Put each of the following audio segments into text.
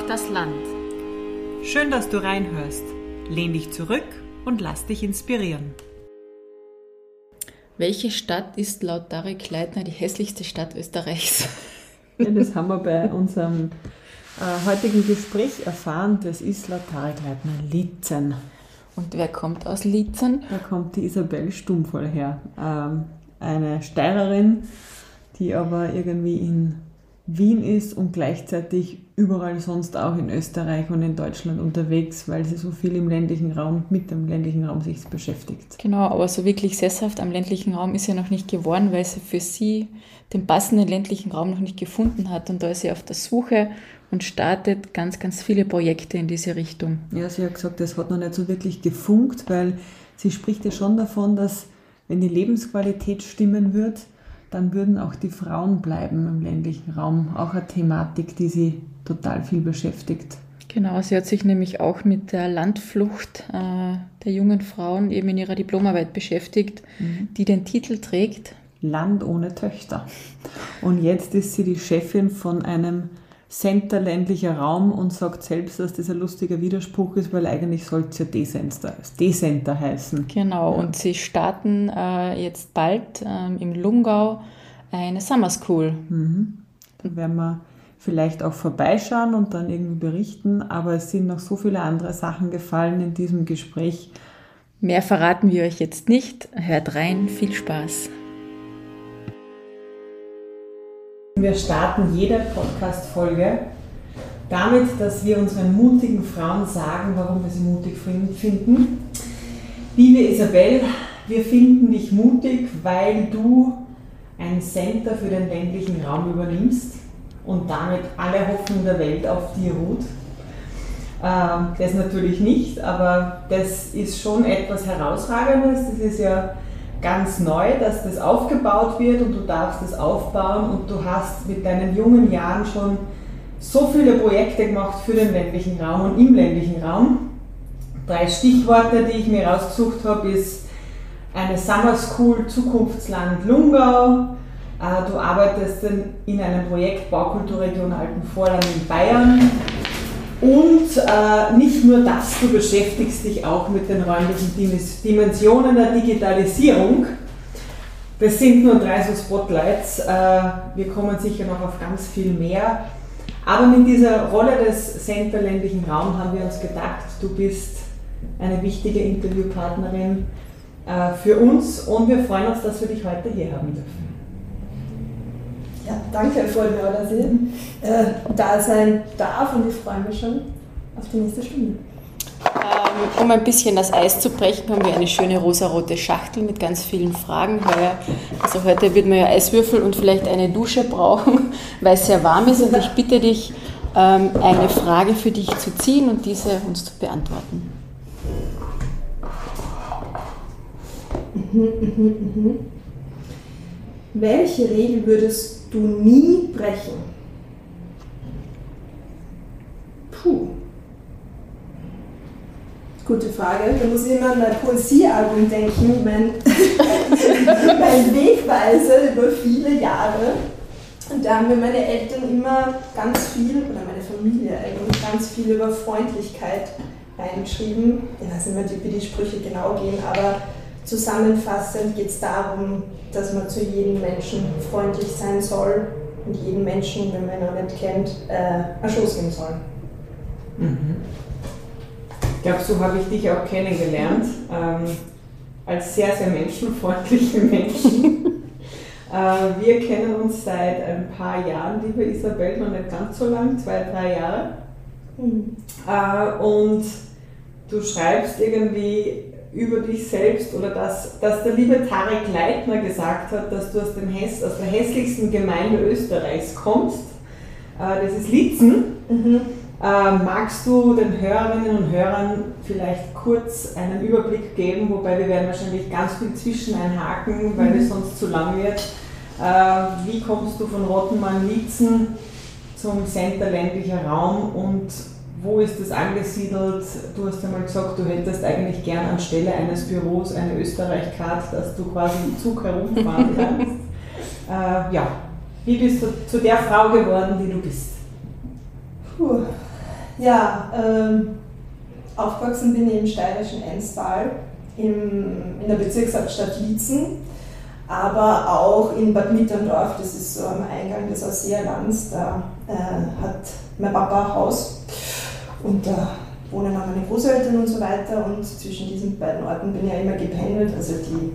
Braucht das Land. Schön, dass du reinhörst. Lehn dich zurück und lass dich inspirieren. Welche Stadt ist laut Tarek Leitner die hässlichste Stadt Österreichs? Ja, das haben wir bei unserem äh, heutigen Gespräch erfahren. Das ist laut Tarek Leitner Lietzen. Und wer kommt aus Lietzen? Da kommt die Isabel Stummvoll her. Ähm, eine Steirerin, die aber irgendwie in Wien ist und gleichzeitig überall sonst auch in Österreich und in Deutschland unterwegs, weil sie so viel im ländlichen Raum, mit dem ländlichen Raum sich beschäftigt. Genau, aber so wirklich sesshaft am ländlichen Raum ist sie noch nicht geworden, weil sie für sie den passenden ländlichen Raum noch nicht gefunden hat. Und da ist sie auf der Suche und startet ganz, ganz viele Projekte in diese Richtung. Ja, sie hat gesagt, das hat noch nicht so wirklich gefunkt, weil sie spricht ja schon davon, dass wenn die Lebensqualität stimmen wird, dann würden auch die Frauen bleiben im ländlichen Raum. Auch eine Thematik, die sie total viel beschäftigt. Genau, sie hat sich nämlich auch mit der Landflucht äh, der jungen Frauen eben in ihrer Diplomarbeit beschäftigt, mhm. die den Titel trägt Land ohne Töchter. Und jetzt ist sie die Chefin von einem Center ländlicher Raum und sagt selbst, dass das ein lustiger Widerspruch ist, weil eigentlich soll es ja Decenter, Decenter heißen. Genau, und sie starten äh, jetzt bald ähm, im Lungau eine Summer School. Mhm. Da werden wir vielleicht auch vorbeischauen und dann irgendwie berichten, aber es sind noch so viele andere Sachen gefallen in diesem Gespräch. Mehr verraten wir euch jetzt nicht. Hört rein, viel Spaß. Wir starten jede Podcast-Folge damit, dass wir unseren mutigen Frauen sagen, warum wir sie mutig finden. Liebe Isabel, wir finden dich mutig, weil du ein Center für den ländlichen Raum übernimmst und damit alle Hoffnung der Welt auf dir ruht. Ähm, das natürlich nicht, aber das ist schon etwas Herausragendes. Das ist ja ganz neu, dass das aufgebaut wird und du darfst es aufbauen und du hast mit deinen jungen Jahren schon so viele Projekte gemacht für den ländlichen Raum und im ländlichen Raum. Drei Stichworte, die ich mir rausgesucht habe, ist eine Summer School Zukunftsland Lungau. Äh, du arbeitest in einem Projekt Baukulturregion Alpenvorland in Bayern. Und äh, nicht nur das, du beschäftigst dich auch mit den räumlichen Dimensionen der Digitalisierung. Das sind nur drei so Spotlights. Äh, wir kommen sicher noch auf ganz viel mehr. Aber mit dieser Rolle des Center ländlichen Raum haben wir uns gedacht, du bist eine wichtige Interviewpartnerin äh, für uns und wir freuen uns, dass wir dich heute hier haben dürfen. Ja, danke, dass ich äh, da sein darf und ich freue mich schon auf die nächste Stunde. Ähm, um ein bisschen das Eis zu brechen, haben wir eine schöne rosarote Schachtel mit ganz vielen Fragen. Weil, also heute wird man ja Eiswürfel und vielleicht eine Dusche brauchen, weil es sehr warm ist. Und ich bitte dich, ähm, eine Frage für dich zu ziehen und diese uns zu beantworten. Mhm, mhm, mhm. Welche Regel würdest du nie brechen? Puh. Gute Frage. Da muss ich immer an mein Poesiealbum denken, mein, mein Wegweiser über viele Jahre. Und da haben mir meine Eltern immer ganz viel, oder meine Familie eigentlich, ganz viel über Freundlichkeit reingeschrieben. Ich weiß nicht mehr, wie die Sprüche genau gehen, aber zusammenfassend geht es darum, dass man zu jedem Menschen freundlich sein soll und jeden Menschen, wenn man ihn noch nicht kennt, äh, einen Schuss geben soll. Mhm. Ich glaube, so habe ich dich auch kennengelernt, ähm, als sehr, sehr menschenfreundlichen Menschen. äh, wir kennen uns seit ein paar Jahren, liebe Isabel, noch nicht ganz so lang, zwei, drei Jahre. Mhm. Äh, und du schreibst irgendwie über dich selbst oder dass, dass der liebe Tarek Leitner gesagt hat, dass du aus, dem Hess, aus der hässlichsten Gemeinde Österreichs kommst. Äh, das ist Lietzen. Mhm. Äh, magst du den Hörerinnen und Hörern vielleicht kurz einen Überblick geben, wobei wir werden wahrscheinlich ganz viel zwischen einhaken, weil mhm. es sonst zu lang wird. Äh, wie kommst du von Rottenmann-Lietzen zum Center ländlicher Raum und wo ist das angesiedelt? Du hast ja mal gesagt, du hättest eigentlich gern anstelle eines Büros eine Österreich-Card, dass du quasi im Zug herumfahren kannst. äh, ja, wie bist du zu der Frau geworden, die du bist? Puh. Ja, ähm, aufgewachsen bin ich im steirischen Enstal, im, in der Bezirkshauptstadt Liezen, aber auch in Bad Mitterndorf, das ist so am Eingang des Ausseerlands, da äh, hat mein Papa ein Haus und da wohnen auch meine Großeltern und so weiter. Und zwischen diesen beiden Orten bin ich ja immer gependelt, also die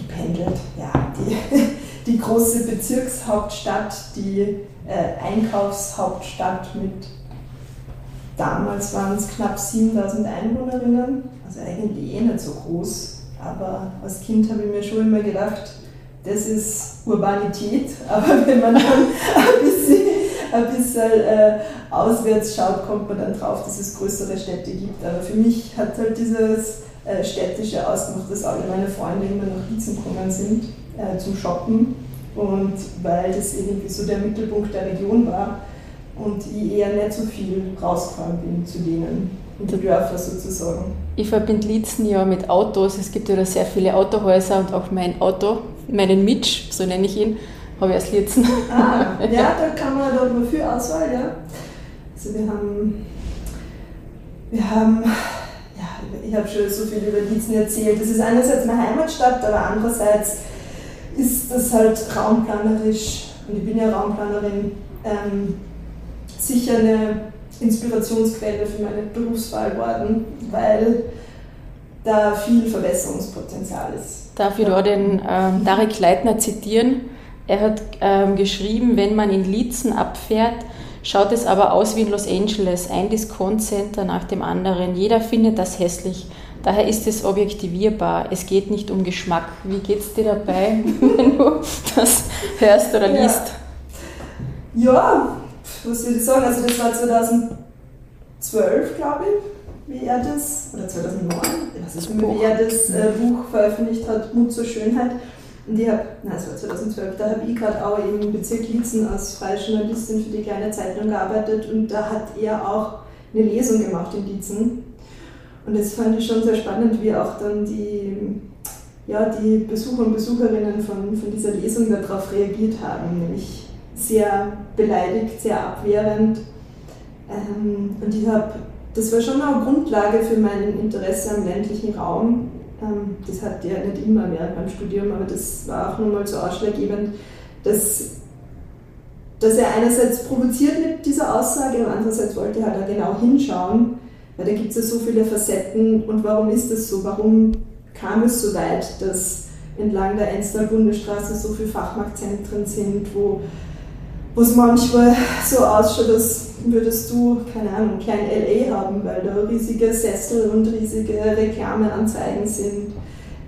gependelt, ja, die, die große Bezirkshauptstadt, die äh, Einkaufshauptstadt mit damals waren es knapp 7000 Einwohnerinnen, also eigentlich eh nicht so groß, aber als Kind habe ich mir schon immer gedacht, das ist Urbanität, aber wenn man dann ein bisschen, ein bisschen äh, auswärts schaut, kommt man dann drauf, dass es größere Städte gibt. Aber für mich hat halt dieses äh, städtische ausgemacht, dass alle meine Freunde immer nach Wiezen gekommen sind äh, zum Shoppen und weil das irgendwie so der Mittelpunkt der Region war und ich eher nicht so viel rausgefahren bin zu denen. Und die Dörfer sozusagen. Ich verbinde Lietzen ja mit Autos. Es gibt ja da sehr viele Autohäuser und auch mein Auto, meinen Mitch, so nenne ich ihn, habe ich aus Lietzen. Ah, ja, da kann man, da hat man viel Auswahl, ja. Also wir haben, wir haben, ja, ich habe schon so viel über Lietzen erzählt. Das ist einerseits meine Heimatstadt, aber andererseits ist das halt raumplanerisch, und ich bin ja Raumplanerin, ähm, sicher eine Inspirationsquelle für meine Berufswahl geworden, weil da viel Verbesserungspotenzial ist. Darf ich da den ähm, Tarek Leitner zitieren? Er hat ähm, geschrieben, wenn man in Lietzen abfährt, schaut es aber aus wie in Los Angeles, ein Discount-Center nach dem anderen. Jeder findet das hässlich. Daher ist es objektivierbar. Es geht nicht um Geschmack. Wie geht es dir dabei, wenn du das hörst oder liest? Ja, ja was soll ich sagen? Also, das war 2012, glaube ich, wie er das, oder 2009, ich weiß nicht wie er das äh, Buch veröffentlicht hat, Mut zur Schönheit. Und ich habe, war 2012, da habe ich gerade auch im Bezirk Lietzen als freie Journalistin für die kleine Zeitung gearbeitet und da hat er auch eine Lesung gemacht in Lietzen. Und das fand ich schon sehr spannend, wie auch dann die, ja, die Besucher und Besucherinnen von, von dieser Lesung darauf reagiert haben, nämlich sehr beleidigt, sehr abwehrend. Ähm, und ich habe, das war schon eine Grundlage für mein Interesse am ländlichen Raum. Ähm, das hatte ja nicht immer während meinem Studium, aber das war auch nochmal so ausschlaggebend, dass, dass er einerseits provoziert mit dieser Aussage, aber andererseits wollte er halt auch genau hinschauen, weil da gibt es ja so viele Facetten und warum ist das so? Warum kam es so weit, dass entlang der Enstal-Bundesstraße so viele Fachmarktzentren sind, wo wo es manchmal so ausschaut, als würdest du, keine Ahnung, kein LA haben, weil da riesige Sessel und riesige Reklameanzeigen sind.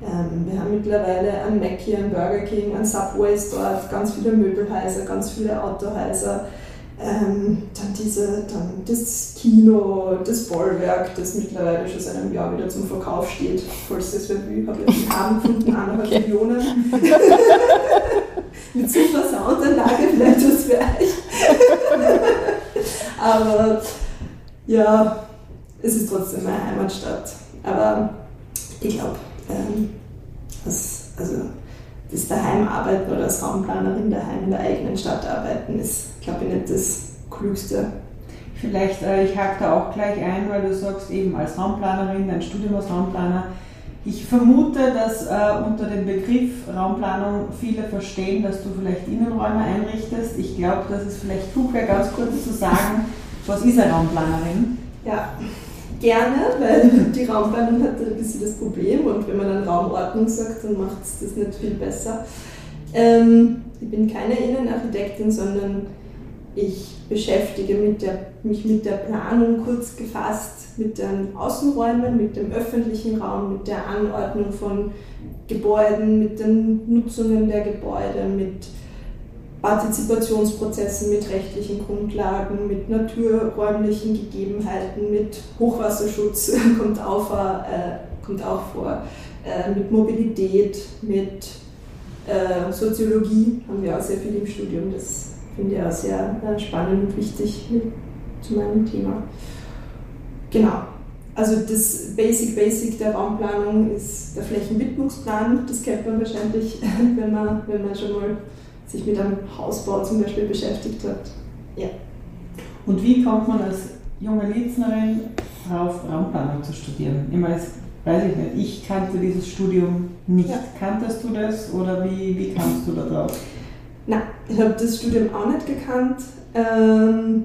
Ähm, wir haben mittlerweile ein Mackie, ein Burger King, ein Subway dort, ganz viele Möbelhäuser, ganz viele Autohäuser. Ähm, dann, diese, dann das Kino, das Bollwerk, das mittlerweile schon seit einem Jahr wieder zum Verkauf steht. Falls das wer will, habe ich den Abend gefunden, eineinhalb okay. Millionen. Mit super Soundanlage, vielleicht was für euch. Aber ja, es ist trotzdem meine Heimatstadt. Aber ich glaube, ähm, das, also das daheim arbeiten oder als Raumplanerin daheim in der eigenen Stadt arbeiten, ist, glaube ich, nicht das Klügste. Vielleicht, äh, ich hake da auch gleich ein, weil du sagst, eben als Raumplanerin, dein Studium als Raumplaner, ich vermute, dass äh, unter dem Begriff Raumplanung viele verstehen, dass du vielleicht Innenräume einrichtest. Ich glaube, dass es vielleicht klug wäre, ganz kurz zu sagen, was ist eine Raumplanerin? Ja, gerne, weil die Raumplanung hat ein bisschen das Problem und wenn man dann Raumordnung sagt, dann macht es das nicht viel besser. Ähm, ich bin keine Innenarchitektin, sondern ich beschäftige mit der, mich mit der Planung kurz gefasst, mit den Außenräumen, mit dem öffentlichen Raum, mit der Anordnung von Gebäuden, mit den Nutzungen der Gebäude, mit Partizipationsprozessen, mit rechtlichen Grundlagen, mit naturräumlichen Gegebenheiten, mit Hochwasserschutz kommt auch, äh, kommt auch vor, äh, mit Mobilität, mit äh, Soziologie haben wir auch sehr viel im Studium. Das finde ich auch sehr äh, spannend und wichtig zu meinem Thema. Genau. Also das Basic Basic der Raumplanung ist der Flächenwidmungsplan. Das kennt man wahrscheinlich, wenn man, wenn man schon mal sich mit einem Hausbau zum Beispiel beschäftigt hat. Ja. Und wie kommt man als junge Lietznerin auf Raumplanung zu studieren? Ich meine, das weiß ich nicht. Ich kannte dieses Studium nicht. Ja. Kanntest du das oder wie, wie kamst du da drauf? Nein, ich habe das Studium auch nicht gekannt. Ähm,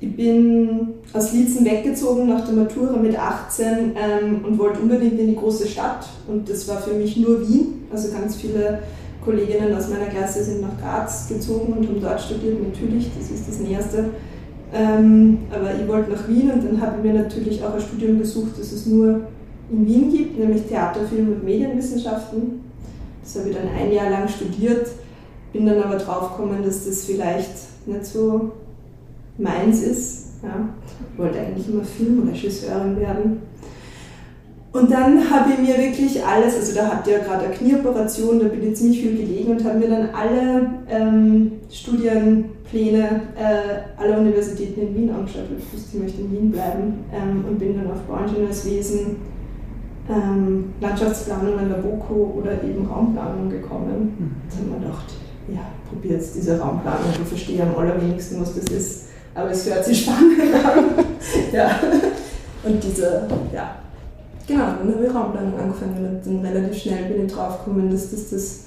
ich bin aus Liezen weggezogen nach der Matura mit 18 ähm, und wollte unbedingt in die große Stadt. Und das war für mich nur Wien. Also ganz viele Kolleginnen aus meiner Klasse sind nach Graz gezogen und haben dort studiert, natürlich, das ist das Näherste. Ähm, aber ich wollte nach Wien und dann habe ich mir natürlich auch ein Studium gesucht, das es nur in Wien gibt, nämlich Theater, Film und Medienwissenschaften. Das habe ich dann ein Jahr lang studiert, bin dann aber drauf gekommen, dass das vielleicht nicht so meins ist. Ja. Ich wollte eigentlich immer Filmregisseurin werden. Und dann habe ich mir wirklich alles, also da hatte ich ja gerade eine Knieoperation, da bin ich ziemlich viel gelegen und habe mir dann alle ähm, Studienpläne äh, aller Universitäten in Wien angeschaut, weil ich wusste, ich möchte in Wien bleiben ähm, und bin dann auf Bauingenieurswesen, ähm, Landschaftsplanung an der BOKU oder eben Raumplanung gekommen. Mhm. Da habe ich mir gedacht, ja, probier jetzt diese Raumplanung, ich verstehe am allerwenigsten, was das ist, aber es hört sich spannend an. ja. Und diese, ja, Genau, dann habe ich Raumplanung angefangen und dann relativ schnell bin ich drauf gekommen, dass das das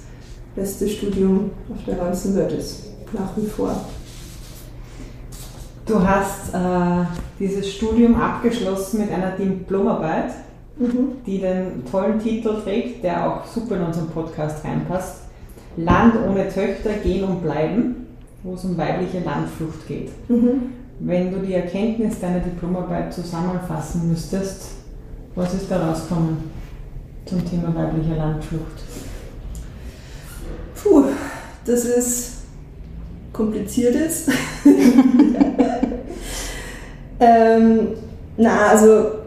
beste Studium auf der ganzen Welt ist. Nach wie vor. Du hast äh, dieses Studium abgeschlossen mit einer Diplomarbeit, Mhm. die den tollen Titel trägt, der auch super in unseren Podcast reinpasst. Land ohne Töchter gehen und bleiben, wo es um weibliche Landflucht geht. Mhm. Wenn du die Erkenntnis deiner Diplomarbeit zusammenfassen müsstest, was ist da rausgekommen zum Thema weibliche Landflucht? Puh, das ist kompliziertes. ähm, na, also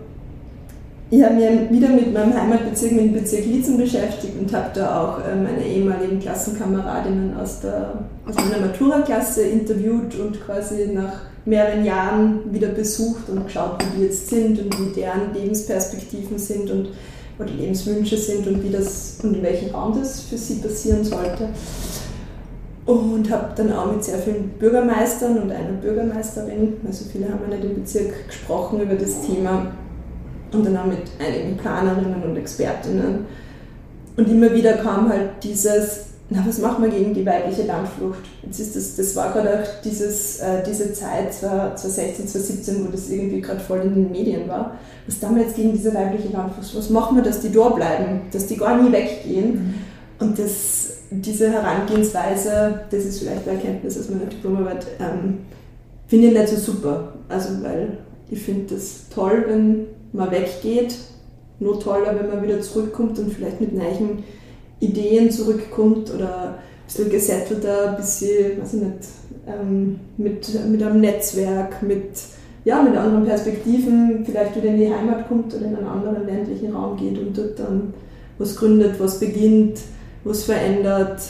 ich habe mich wieder mit meinem Heimatbezirk, mit dem Bezirk Liezen beschäftigt und habe da auch äh, meine ehemaligen Klassenkameradinnen aus, der, aus meiner Matura-Klasse interviewt und quasi nach mehreren Jahren wieder besucht und geschaut, wie die jetzt sind und wie deren Lebensperspektiven sind und oder Lebenswünsche sind und wie das und in welchem Raum das für sie passieren sollte. Und habe dann auch mit sehr vielen Bürgermeistern und einer Bürgermeisterin, also viele haben ja nicht im Bezirk gesprochen über das Thema, und dann auch mit einigen Planerinnen und Expertinnen. Und immer wieder kam halt dieses, na, was machen wir gegen die weibliche Landflucht? Jetzt ist das, das war gerade auch dieses, äh, diese Zeit, 2016, 2017, wo das irgendwie gerade voll in den Medien war. Was tun wir jetzt gegen diese weibliche Landflucht? Was machen wir, dass die da bleiben, dass die gar nie weggehen? Mhm. Und das, diese Herangehensweise, das ist vielleicht eine Erkenntnis aus meiner Diplomarbeit, ähm, finde ich nicht so super. Also, weil ich finde das toll, wenn man weggeht, nur toller, wenn man wieder zurückkommt und vielleicht mit neuen Ideen zurückkommt oder ein bisschen gesettelter, ein bisschen, weiß ich nicht, ähm, mit, mit einem Netzwerk, mit, ja, mit anderen Perspektiven, vielleicht wieder in die Heimat kommt oder in einen anderen ländlichen Raum geht und dort dann was gründet, was beginnt, was verändert.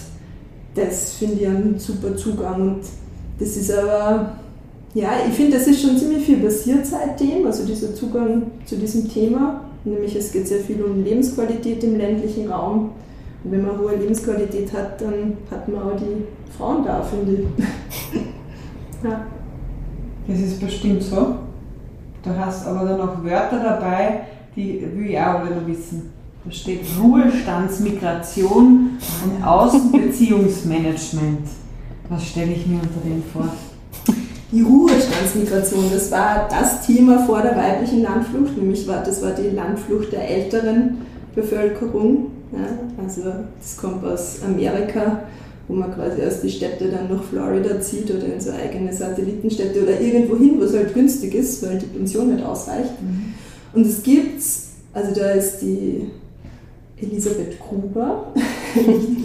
Das finde ich einen super Zugang und das ist aber ja, ich finde, es ist schon ziemlich viel passiert seitdem, also dieser Zugang zu diesem Thema. Nämlich es geht sehr viel um Lebensqualität im ländlichen Raum. Und wenn man hohe Lebensqualität hat, dann hat man auch die Frauen da, finde ich. ja. Das ist bestimmt so. Du hast aber dann noch Wörter dabei, die will ich auch wieder wissen. Da steht Ruhestandsmigration und Außenbeziehungsmanagement. Was stelle ich mir unter dem vor? Die Ruhestandsmigration, das war das Thema vor der weiblichen Landflucht, nämlich war, das war die Landflucht der älteren Bevölkerung. Ja, also das kommt aus Amerika, wo man quasi aus die Städte dann nach Florida zieht oder in so eigene Satellitenstädte oder irgendwo hin, wo es halt günstig ist, weil die Pension nicht ausreicht. Mhm. Und es gibt, also da ist die Elisabeth Gruber,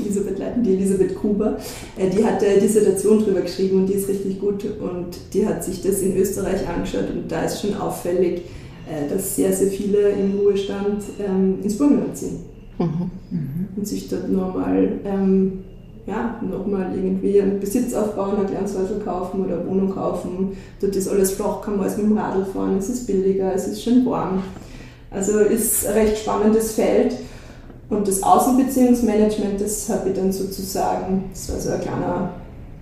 Elisabeth Leiten, die Elisabeth Gruber, äh, die hat eine Dissertation drüber geschrieben und die ist richtig gut und die hat sich das in Österreich angeschaut und da ist schon auffällig, äh, dass sehr, sehr viele im Ruhestand ähm, ins Burgenland ziehen Mhm. und sich dort nochmal ähm, ja, nochmal irgendwie einen Besitz aufbauen, ein kleines Häusl kaufen oder eine Wohnung kaufen. Dort ist alles flach, kann man alles mit dem Radl fahren, es ist billiger, es ist schön warm. Also ist ein recht spannendes Feld. Und das Außenbeziehungsmanagement, das habe ich dann sozusagen, das war so ein kleiner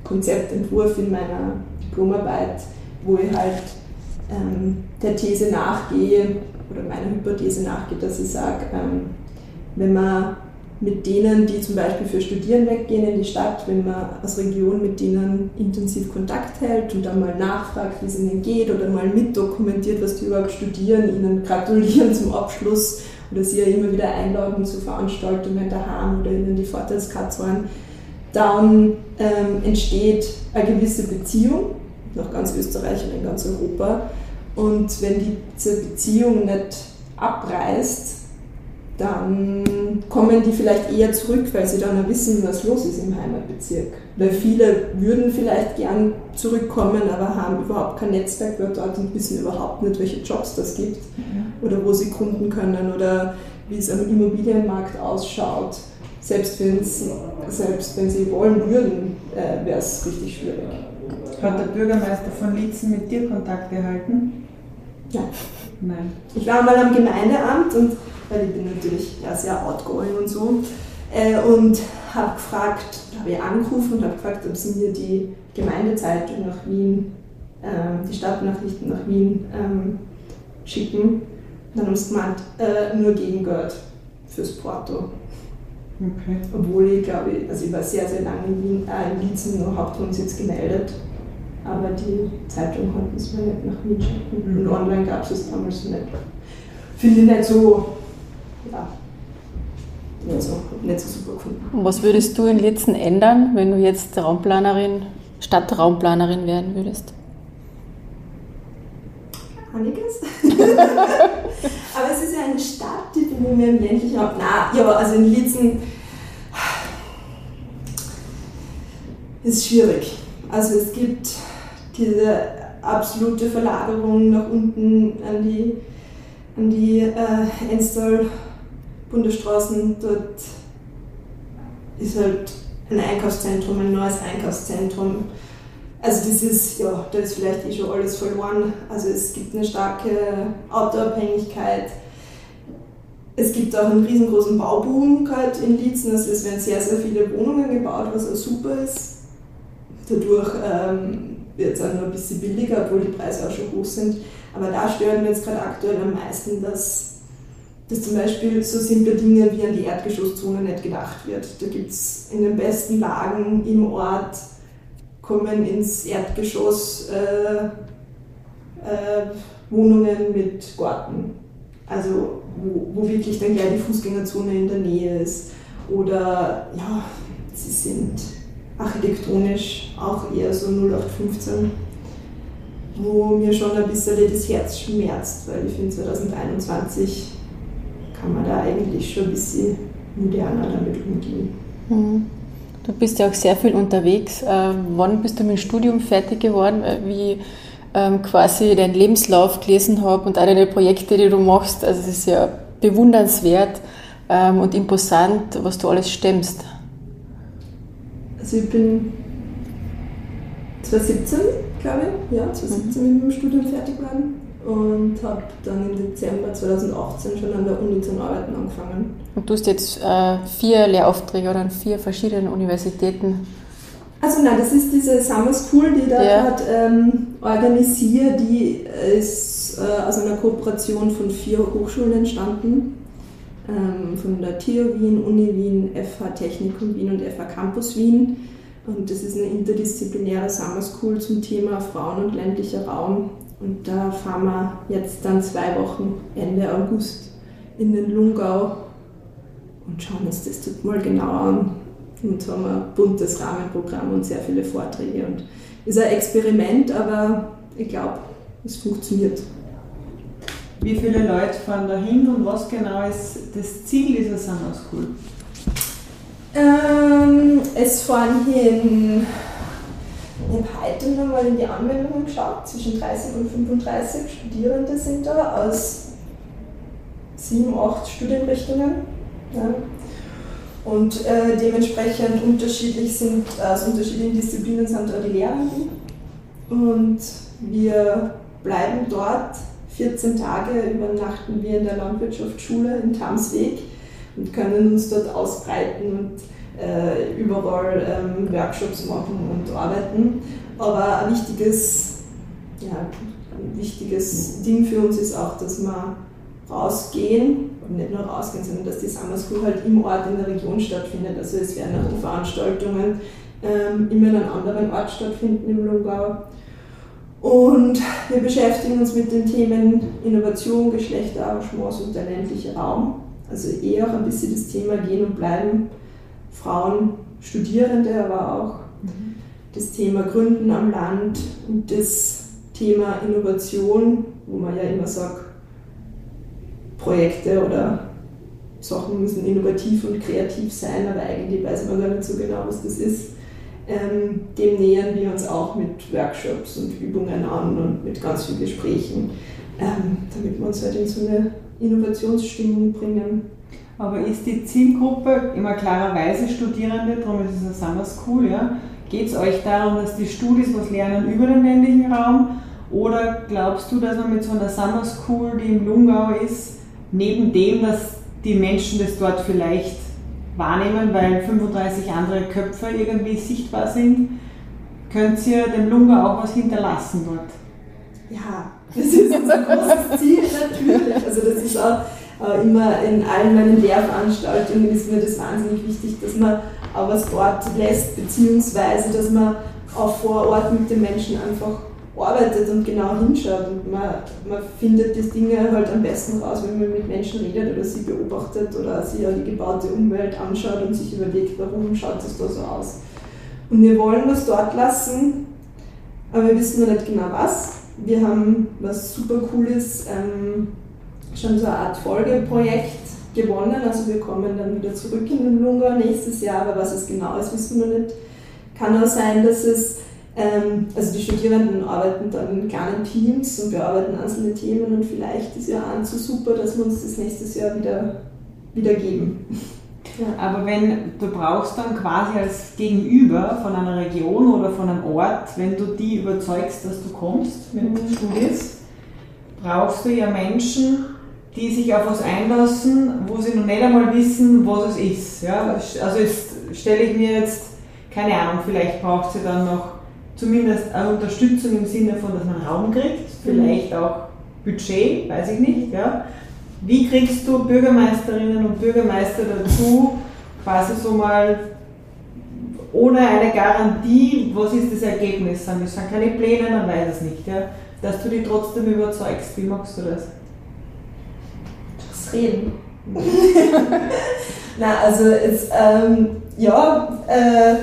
Konzeptentwurf in meiner Diplomarbeit, wo ich halt ähm, der These nachgehe oder meiner Hypothese nachgehe, dass ich sage, ähm, wenn man mit denen, die zum Beispiel für Studieren weggehen in die Stadt, wenn man als Region mit denen intensiv Kontakt hält und dann mal nachfragt, wie es ihnen geht oder mal mitdokumentiert, was die überhaupt studieren, ihnen gratulieren zum Abschluss oder sie ja immer wieder einladen zu Veranstaltungen daheim oder ihnen die Vorteilskarte zahlen, dann ähm, entsteht eine gewisse Beziehung nach ganz Österreich und in ganz Europa. Und wenn diese Beziehung nicht abreißt, dann kommen die vielleicht eher zurück, weil sie dann wissen, was los ist im Heimatbezirk. Weil viele würden vielleicht gern zurückkommen, aber haben überhaupt kein Netzwerk dort und wissen überhaupt nicht, welche Jobs das gibt mhm. Oder wo sie gründen können oder wie es am Immobilienmarkt ausschaut. Selbst, selbst wenn sie wollen würden, äh, wäre es richtig schwierig. Hat der Bürgermeister von Lietzen mit dir Kontakt gehalten? Ja. Nein. Ich war mal am Gemeindeamt und weil ich bin natürlich ja, sehr outgoing und so. Äh, und habe gefragt, habe ich angerufen und habe gefragt, ob sie mir die Gemeindezeitung nach Wien, äh, die Stadtnachrichten nach Wien ähm, schicken. Dann haben sie gemeint, äh, nur gegen Geld fürs Porto. Okay. Obwohl ich glaube, also ich war sehr, sehr lange in Wien, äh, in Liezen nur Hauptwohnsitz gemeldet. Aber die Zeitung konnten es mir nicht nach Wien schicken. Mhm. Und online gab es es damals nicht. Finde ich nicht so ja, nicht so, nicht so super gefunden. Und was würdest du in Lietzen ändern, wenn du jetzt Raumplanerin, Stadtraumplanerin werden würdest? Einiges. aber es ist ja eine Stadt, die bin im ländlichen Raum. Na, ja, also in Lietzen ist schwierig. Also es gibt diese absolute Verlagerung nach unten an die, an die äh, Enstal Bundesstraßen, dort ist halt ein Einkaufszentrum, ein neues Einkaufszentrum. Also das ist, ja, da ist vielleicht eh schon alles verloren. Also es gibt eine starke Autoabhängigkeit. Es gibt auch einen riesengroßen Bauboom gerade in. Also es werden sehr, sehr viele Wohnungen gebaut, was auch super ist. Dadurch ähm, wird es auch noch ein bisschen billiger, obwohl die Preise auch schon hoch sind. Aber da stören wir jetzt gerade aktuell am meisten, dass dass zum Beispiel so simple Dinge wie an die Erdgeschosszone nicht gedacht wird. Da gibt es in den besten Lagen im Ort, kommen ins Erdgeschoss äh, äh, Wohnungen mit Garten. Also wo, wo wirklich dann gleich die Fußgängerzone in der Nähe ist. Oder ja, sie sind architektonisch auch eher so 0815 wo mir schon ein bisschen das Herz schmerzt, weil ich finde 2021 kann man da eigentlich schon ein bisschen moderner damit umgehen. Mhm. Du bist ja auch sehr viel unterwegs. Ähm, wann bist du mit dem Studium fertig geworden? Äh, wie ähm, quasi deinen Lebenslauf gelesen habe und all deine Projekte, die du machst. Also es ist ja bewundernswert ähm, und imposant, was du alles stemmst. Also ich bin 2017, glaube ich, ja, 2017 mhm. mit dem Studium fertig geworden und habe dann im Dezember 2018 schon an der Uni zu arbeiten angefangen. Und du hast jetzt äh, vier Lehraufträge oder an vier verschiedenen Universitäten? Also nein, das ist diese Summer School, die da ja. gerade ähm, organisiert, die ist äh, aus einer Kooperation von vier Hochschulen entstanden. Ähm, von der TU Wien, Uni Wien, FH Technikum Wien und FH Campus Wien. Und das ist eine interdisziplinäre Summer School zum Thema Frauen und ländlicher Raum und da fahren wir jetzt dann zwei Wochen Ende August in den Lungau und schauen uns das mal genauer an. Und haben ein buntes Rahmenprogramm und sehr viele Vorträge. Und ist ein Experiment, aber ich glaube, es funktioniert. Wie viele Leute fahren da hin und was genau ist das Ziel dieser Summer School? Ähm, es fahren hin ich habe heute nochmal in die Anmeldungen geschaut, zwischen 30 und 35 Studierende sind da aus sieben, acht Studienrichtungen. Ja. Und äh, dementsprechend unterschiedlich sind, aus unterschiedlichen Disziplinen sind da die Lehrenden. Und wir bleiben dort 14 Tage, übernachten wir in der Landwirtschaftsschule in Tamsweg und können uns dort ausbreiten und äh, überall ähm, Workshops machen und arbeiten. Aber ein wichtiges ja, ein wichtiges Ding für uns ist auch, dass wir rausgehen und nicht nur rausgehen, sondern dass die Summer School halt im Ort in der Region stattfindet. Also es werden auch die Veranstaltungen ähm, immer in einem anderen Ort stattfinden im Lungau. Und wir beschäftigen uns mit den Themen Innovation, Geschlechterarrangements und der ländliche Raum. Also eher auch ein bisschen das Thema Gehen und Bleiben, Frauen, Studierende, aber auch mhm. das Thema Gründen am Land und das Thema Innovation, wo man ja immer sagt, Projekte oder Sachen müssen innovativ und kreativ sein, aber eigentlich weiß man gar nicht so genau, was das ist. Ähm, dem nähern wir uns auch mit Workshops und Übungen an und mit ganz vielen Gesprächen, ähm, damit wir uns halt in so eine Innovationsstimmung bringen. Aber ist die Zielgruppe immer klarerweise Studierende, darum ist es eine Summer School, ja? Geht es euch darum, dass die Studis was lernen über den ländlichen Raum? Oder glaubst du, dass man mit so einer Summer School, die im Lungau ist, neben dem, dass die Menschen das dort vielleicht wahrnehmen, weil 35 andere Köpfe irgendwie sichtbar sind, könnt ihr dem Lunga auch was hinterlassen dort? Ja, das ist unser großes Ziel natürlich. Also das ist auch äh, immer in allen meinen Lehrveranstaltungen ist mir das wahnsinnig wichtig, dass man auch was dort lässt, beziehungsweise dass man auch vor Ort mit den Menschen einfach arbeitet und genau hinschaut. Und man, man findet die Dinge halt am besten raus, wenn man mit Menschen redet oder sie beobachtet oder sich die gebaute Umwelt anschaut und sich überlegt, warum schaut es da so aus. Und wir wollen was dort lassen, aber wir wissen noch nicht genau was. Wir haben was super cooles, ähm, schon so eine Art Folgeprojekt gewonnen. Also wir kommen dann wieder zurück in den Lunga nächstes Jahr, aber was es genau ist, wissen wir noch nicht. Kann auch sein, dass es ähm, also die Studierenden arbeiten dann in kleinen Teams und bearbeiten einzelne Themen und vielleicht ist ja auch so super, dass wir uns das nächstes Jahr wieder, wieder geben. Ja. Aber wenn du brauchst dann quasi als Gegenüber von einer Region oder von einem Ort, wenn du die überzeugst, dass du kommst mit mhm. Studis, brauchst du ja Menschen, die sich auf was einlassen, wo sie noch nicht einmal wissen, was es ist. Ja? Also stelle ich mir jetzt, keine Ahnung, vielleicht braucht sie dann noch zumindest eine Unterstützung im Sinne von, dass man Raum kriegt, vielleicht auch Budget, weiß ich nicht. Ja. Wie kriegst du Bürgermeisterinnen und Bürgermeister dazu, quasi so mal ohne eine Garantie, was ist das Ergebnis? Es sind keine Pläne, man weiß es nicht. Ja. Dass du die trotzdem überzeugst. Wie machst du das? Reden. Na, also jetzt, ähm, ja, äh,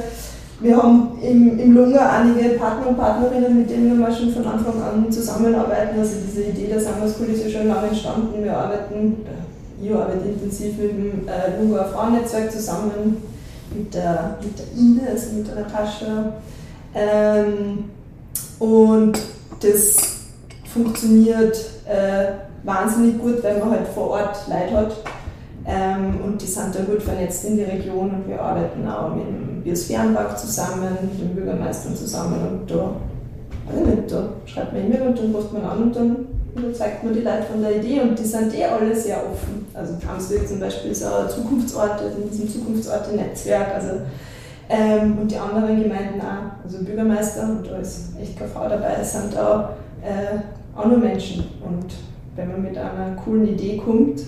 wir haben im, im Lunga einige Partner und Partnerinnen, mit denen wir mal schon von Anfang an zusammenarbeiten. Also diese Idee der School ist ja schon lange entstanden. Wir arbeiten, ich arbeite intensiv mit dem äh, Lunga Frauennetzwerk zusammen, mit der, mit der Ine, also mit der Natascha. Ähm, und das funktioniert äh, wahnsinnig gut, wenn man halt vor Ort Leute hat. Ähm, und die sind dann gut vernetzt in die Region und wir arbeiten auch mit dem Biosphärenpark zusammen, mit den Bürgermeistern zusammen und da, ich nicht, da schreibt man E-Mail und dann ruft man an und dann überzeugt man die Leute von der Idee und die sind eh alle sehr offen. Also Kamsweg zum Beispiel ist auch ein Zukunftsort, in diesem Zukunftsorte-Netzwerk, also ähm, und die anderen Gemeinden auch, also Bürgermeister und da ist echt keine Frau dabei, sind auch, äh, auch nur Menschen und wenn man mit einer coolen Idee kommt,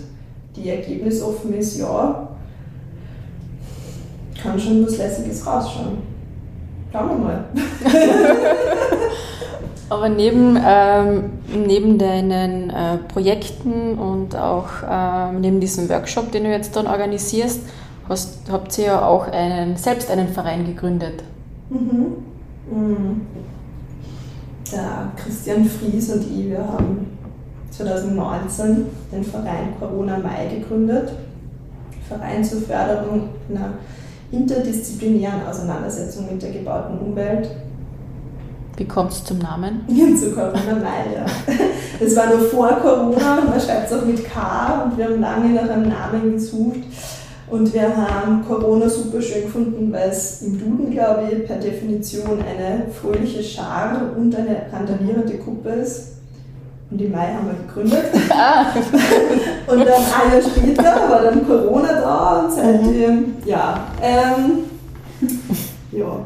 die ergebnisoffen ist, ja, kann schon was Lässiges rausschauen. Schauen wir mal. Aber neben, ähm, neben deinen äh, Projekten und auch ähm, neben diesem Workshop, den du jetzt dann organisierst, hast, habt ihr ja auch einen, selbst einen Verein gegründet. Mhm. Mhm. Der Christian Fries und ich, wir haben 2019 den Verein Corona Mai gegründet. Verein zur Förderung einer interdisziplinären Auseinandersetzung mit der gebauten Umwelt. Wie kommt es zum Namen? Zu Corona Mai, ja. Das war nur vor Corona, man schreibt es auch mit K und wir haben lange nach einem Namen gesucht. Und wir haben Corona super schön gefunden, weil es im Duden, glaube ich, per Definition eine fröhliche Schar und eine randalierende Gruppe ist. Und im Mai haben wir gegründet. Ah. und dann ein Jahr später war dann Corona da und seitdem, mhm. ja. Ähm, ja.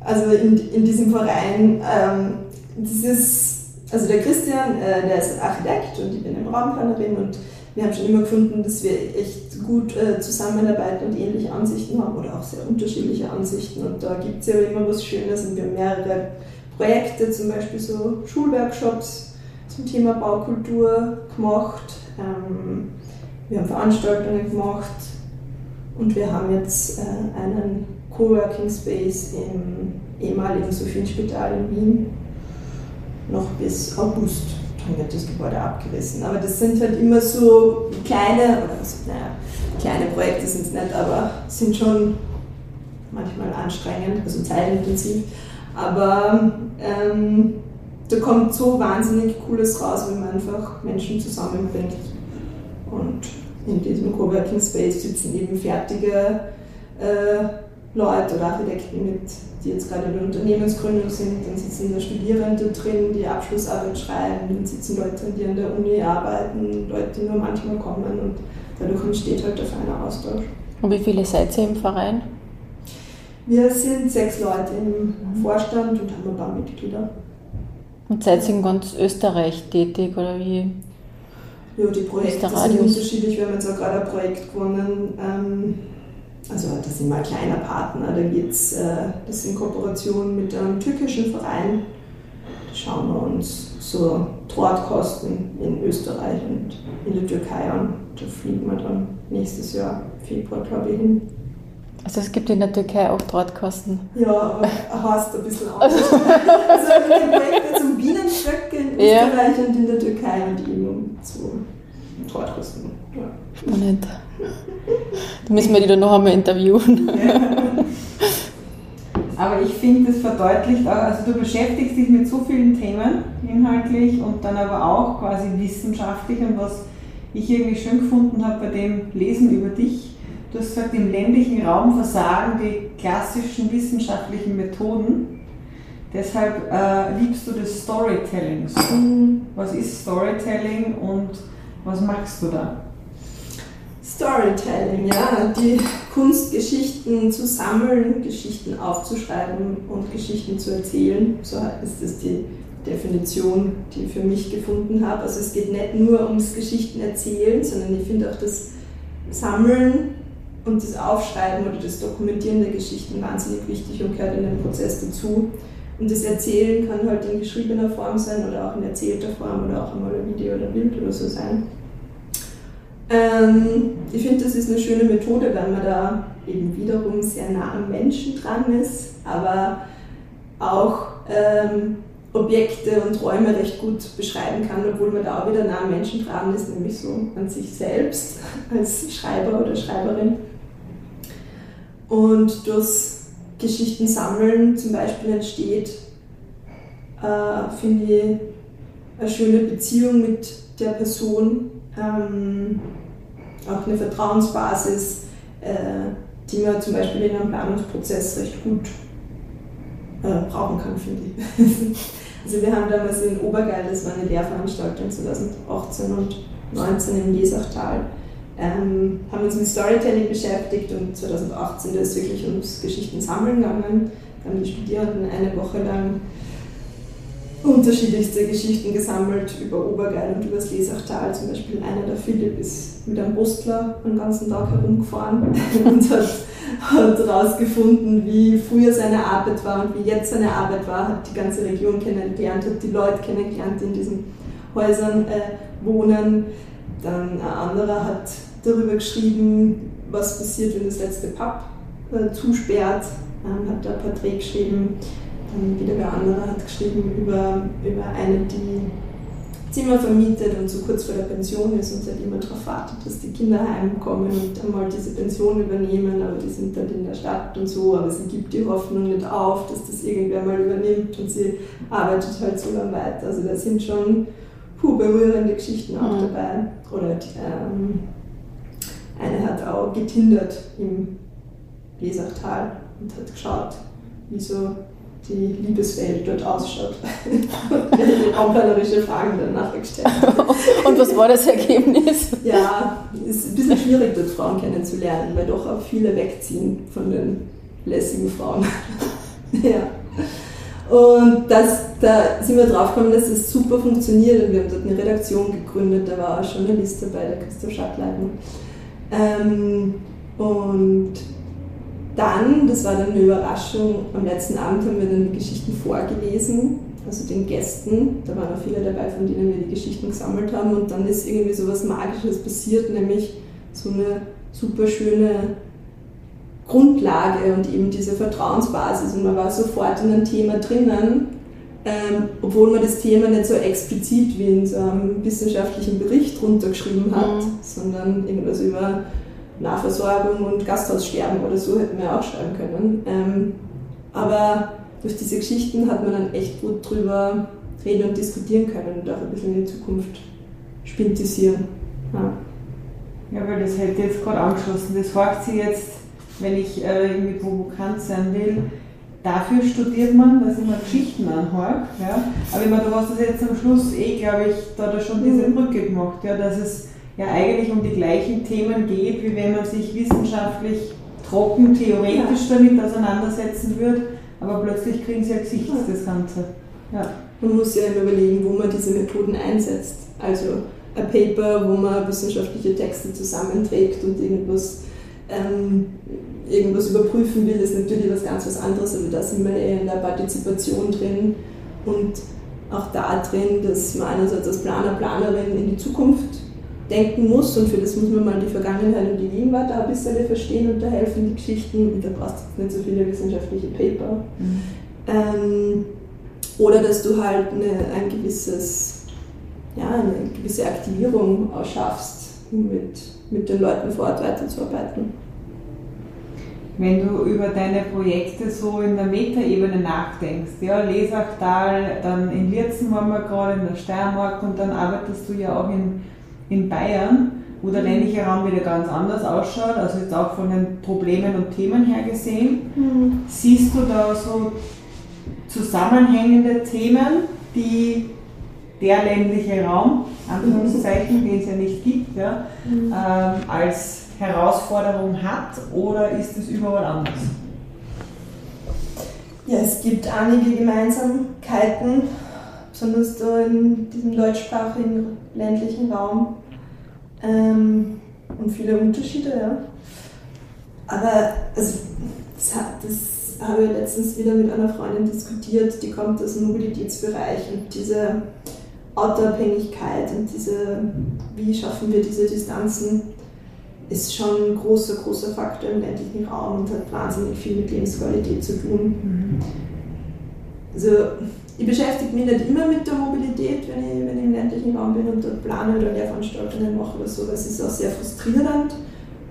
Also in, in diesem Verein ähm, das ist, also der Christian, äh, der ist Architekt und ich bin eine Raumplanerin und wir haben schon immer gefunden, dass wir echt gut äh, zusammenarbeiten und ähnliche Ansichten haben oder auch sehr unterschiedliche Ansichten. Und da gibt es ja immer was Schönes und wir haben mehrere Projekte, zum Beispiel so Schulworkshops zum Thema Baukultur gemacht. Ähm, wir haben Veranstaltungen gemacht und wir haben jetzt äh, einen Coworking Space im ehemaligen Sophienspital in Wien noch bis August dann wird das Gebäude abgerissen. Aber das sind halt immer so kleine, also, naja, kleine Projekte sind es nicht, aber sind schon manchmal anstrengend, also zeitintensiv. Aber ähm, da kommt so wahnsinnig Cooles raus, wenn man einfach Menschen zusammenbringt. Und in diesem Coworking Space sitzen eben fertige äh, Leute oder Architekten mit die jetzt gerade in der Unternehmensgründung sind, dann sitzen da Studierende drin, die Abschlussarbeit schreiben, dann sitzen Leute drin, die an der Uni arbeiten, Leute, die nur manchmal kommen und dadurch entsteht halt der feine Austausch. Und wie viele seid ihr im Verein? Wir sind sechs Leute im Vorstand und haben ein paar Mitglieder. Und seid ihr in ganz Österreich tätig oder wie? Ja, die Projekte sind unterschiedlich. Wir haben jetzt auch gerade ein Projekt gewonnen. Ähm, also das sind mal kleiner Partner, da geht's, äh, das in Kooperation mit einem türkischen Verein. Da schauen wir uns so Drahtkosten in Österreich und in der Türkei an. Da fliegen wir dann nächstes Jahr, Februar, glaube ich, hin. Also es gibt in der Türkei auch Drahtkosten? Ja, aber heißt ein bisschen anders. also wir Projekte zum Bienenstöcke in Österreich ja. und in der Türkei und eben zu Drahtkosten. Ja. Spannend. Da müssen wir die dann noch einmal interviewen. Ja. Aber ich finde, das verdeutlicht auch, also du beschäftigst dich mit so vielen Themen inhaltlich und dann aber auch quasi wissenschaftlich und was ich irgendwie schön gefunden habe bei dem Lesen über dich. Du hast gesagt, im ländlichen Raum versagen die klassischen wissenschaftlichen Methoden. Deshalb äh, liebst du das Storytelling so. Was ist Storytelling und was machst du da? Storytelling, ja, die Kunst, Geschichten zu sammeln, Geschichten aufzuschreiben und Geschichten zu erzählen. So ist das die Definition, die ich für mich gefunden habe. Also es geht nicht nur ums Geschichten erzählen, sondern ich finde auch das Sammeln und das Aufschreiben oder das Dokumentieren der Geschichten wahnsinnig wichtig und gehört in den Prozess dazu. Und das Erzählen kann halt in geschriebener Form sein oder auch in erzählter Form oder auch einmal ein Video oder Bild oder so sein. Ähm, ich finde, das ist eine schöne Methode, weil man da eben wiederum sehr nah am Menschen dran ist, aber auch ähm, Objekte und Räume recht gut beschreiben kann, obwohl man da auch wieder nah am Menschen dran ist, nämlich so an sich selbst als Schreiber oder Schreiberin. Und durchs Geschichten sammeln zum Beispiel entsteht, äh, finde ich, eine schöne Beziehung mit der Person, ähm, auch eine Vertrauensbasis, äh, die man zum Beispiel in einem Planungsprozess recht gut äh, brauchen kann, finde ich. also wir haben damals in Obergeil, das war eine Lehrveranstaltung 2018 und 2019 im Lesachtal, ähm, haben uns mit Storytelling beschäftigt und 2018 da ist wirklich ums Geschichten sammeln gegangen. Da haben die Studierenden eine Woche lang unterschiedlichste Geschichten gesammelt über Obergeil und über das Lesachtal. Zum Beispiel einer der Philipp ist mit einem Brustler den ganzen Tag herumgefahren und hat, hat herausgefunden, wie früher seine Arbeit war und wie jetzt seine Arbeit war, hat die ganze Region kennengelernt, hat die Leute kennengelernt, die in diesen Häusern äh, wohnen. Dann ein anderer hat darüber geschrieben, was passiert, wenn das letzte Pub äh, zusperrt, ähm, hat da ein Porträt geschrieben dann wieder wer andere hat geschrieben über, über eine, die Zimmer vermietet und so kurz vor der Pension ist und seit immer darauf wartet, dass die Kinder heimkommen und einmal diese Pension übernehmen, aber die sind dann in der Stadt und so, aber sie gibt die Hoffnung nicht auf, dass das irgendwer mal übernimmt und sie arbeitet halt so lange weiter. Also da sind schon puh, berührende Geschichten auch mhm. dabei. Oder ähm, eine hat auch getindert im Lesachtal und hat geschaut, wie so die Liebeswelt dort ausschaut. Raumplanerische Fragen danach gestellt. Und was war das Ergebnis? Ja, es ist ein bisschen schwierig, dort Frauen kennenzulernen, weil doch auch viele wegziehen von den lässigen Frauen. ja. Und das, da sind wir drauf gekommen, dass es super funktioniert und wir haben dort eine Redaktion gegründet, da war auch Journalist dabei, der Christoph Schattleitner. Ähm, und dann, das war dann eine Überraschung, am letzten Abend haben wir dann die Geschichten vorgelesen, also den Gästen, da waren auch viele dabei, von denen wir die Geschichten gesammelt haben. Und dann ist irgendwie so was Magisches passiert, nämlich so eine super schöne Grundlage und eben diese Vertrauensbasis. Und man war sofort in ein Thema drinnen, ähm, obwohl man das Thema nicht so explizit wie in so einem wissenschaftlichen Bericht runtergeschrieben hat, mhm. sondern irgendwas über Nahversorgung und Gasthaussterben oder so hätten wir auch schreiben können. Ähm, aber durch diese Geschichten hat man dann echt gut drüber reden und diskutieren können und auch ein bisschen in die Zukunft spintisieren. Ja. Ja, weil das hätte jetzt gerade angeschlossen. Das fragt sie jetzt, wenn ich äh, irgendwie provokant sein will. Dafür studiert man, dass mal Geschichten anhört. Ja? Aber ich meine, du hast das jetzt am Schluss eh, glaube ich, da hat schon diese mhm. Brücke gemacht, ja, dass es ja eigentlich um die gleichen Themen geht, wie wenn man sich wissenschaftlich trocken, theoretisch ja. damit auseinandersetzen würde, aber plötzlich kriegen sie ein Gesicht, das Ganze. Ja. Man muss ja immer überlegen, wo man diese Methoden einsetzt. Also ein Paper, wo man wissenschaftliche Texte zusammenträgt und irgendwas, ähm, irgendwas überprüfen will, ist natürlich was ganz was anderes, aber da sind wir eher in der Partizipation drin und auch da drin, dass man einerseits als Planer, Planerin in die Zukunft denken muss und für das muss man mal die Vergangenheit und die Gegenwart auch ein bisschen verstehen und da helfen die Geschichten und da brauchst du nicht so viele wissenschaftliche Paper. Mhm. Ähm, oder dass du halt eine, ein gewisses, ja, eine gewisse Aktivierung auch schaffst, mit, mit den Leuten vor Ort weiterzuarbeiten. Wenn du über deine Projekte so in der Metaebene nachdenkst, ja, Lesachtal, dann in Lierzen waren wir gerade, in der Steiermark und dann arbeitest du ja auch in in Bayern, wo der ländliche Raum wieder ganz anders ausschaut, also jetzt auch von den Problemen und Themen her gesehen. Mhm. Siehst du da so zusammenhängende Themen, die der ländliche Raum, Anführungszeichen, den es ja nicht gibt, ja, mhm. ähm, als Herausforderung hat oder ist es überall anders? Ja, es gibt einige Gemeinsamkeiten besonders da in diesem deutschsprachigen ländlichen Raum. Ähm, und viele Unterschiede, ja. Aber also, das, das habe ich letztens wieder mit einer Freundin diskutiert, die kommt aus dem Mobilitätsbereich und diese Autoabhängigkeit und diese, wie schaffen wir diese Distanzen, ist schon ein großer, großer Faktor im ländlichen Raum und hat wahnsinnig viel mit Lebensqualität zu tun. Mhm. Also ich beschäftige mich nicht immer mit der Mobilität, wenn ich, wenn ich im ländlichen Raum bin und dort plane oder Lehrveranstaltungen mache oder so. Das ist auch sehr frustrierend,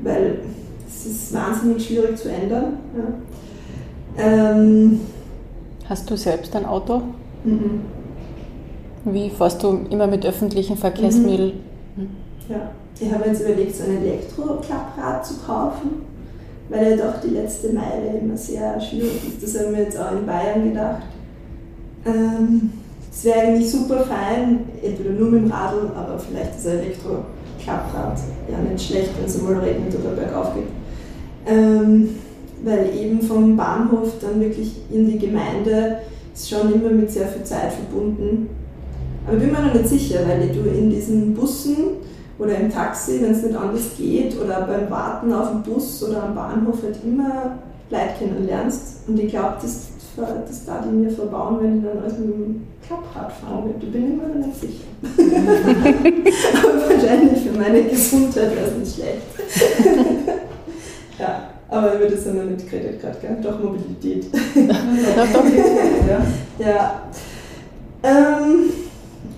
weil es ist wahnsinnig schwierig zu ändern. Ja. Ähm, Hast du selbst ein Auto? Mhm. Wie fährst du immer mit öffentlichen Verkehrsmitteln? Mhm. Ja, ich habe jetzt überlegt, so ein Elektroklapprad zu kaufen, weil ja doch die letzte Meile immer sehr schwierig ist. Das haben wir jetzt auch in Bayern gedacht ähm, es wäre eigentlich super fein, entweder nur mit dem Radl, aber vielleicht das Elektro-Klapprad ja nicht schlecht, wenn es mal regnet oder bergauf geht. Ähm, weil eben vom Bahnhof dann wirklich in die Gemeinde ist schon immer mit sehr viel Zeit verbunden. Aber ich bin mir noch nicht sicher, weil du in diesen Bussen oder im Taxi, wenn es nicht anders geht, oder beim Warten auf den Bus oder am Bahnhof halt immer Leute kennenlernst. Und ich glaube, das das da die mir verbauen, wenn ich dann mit dem Klapprad fahren würde. Ich bin immer noch nicht sicher. aber wahrscheinlich für meine Gesundheit wäre es nicht schlecht. ja, aber über das haben wir nicht geredet gerade, gell? Doch Mobilität. doch, doch. ja. ja. Ähm,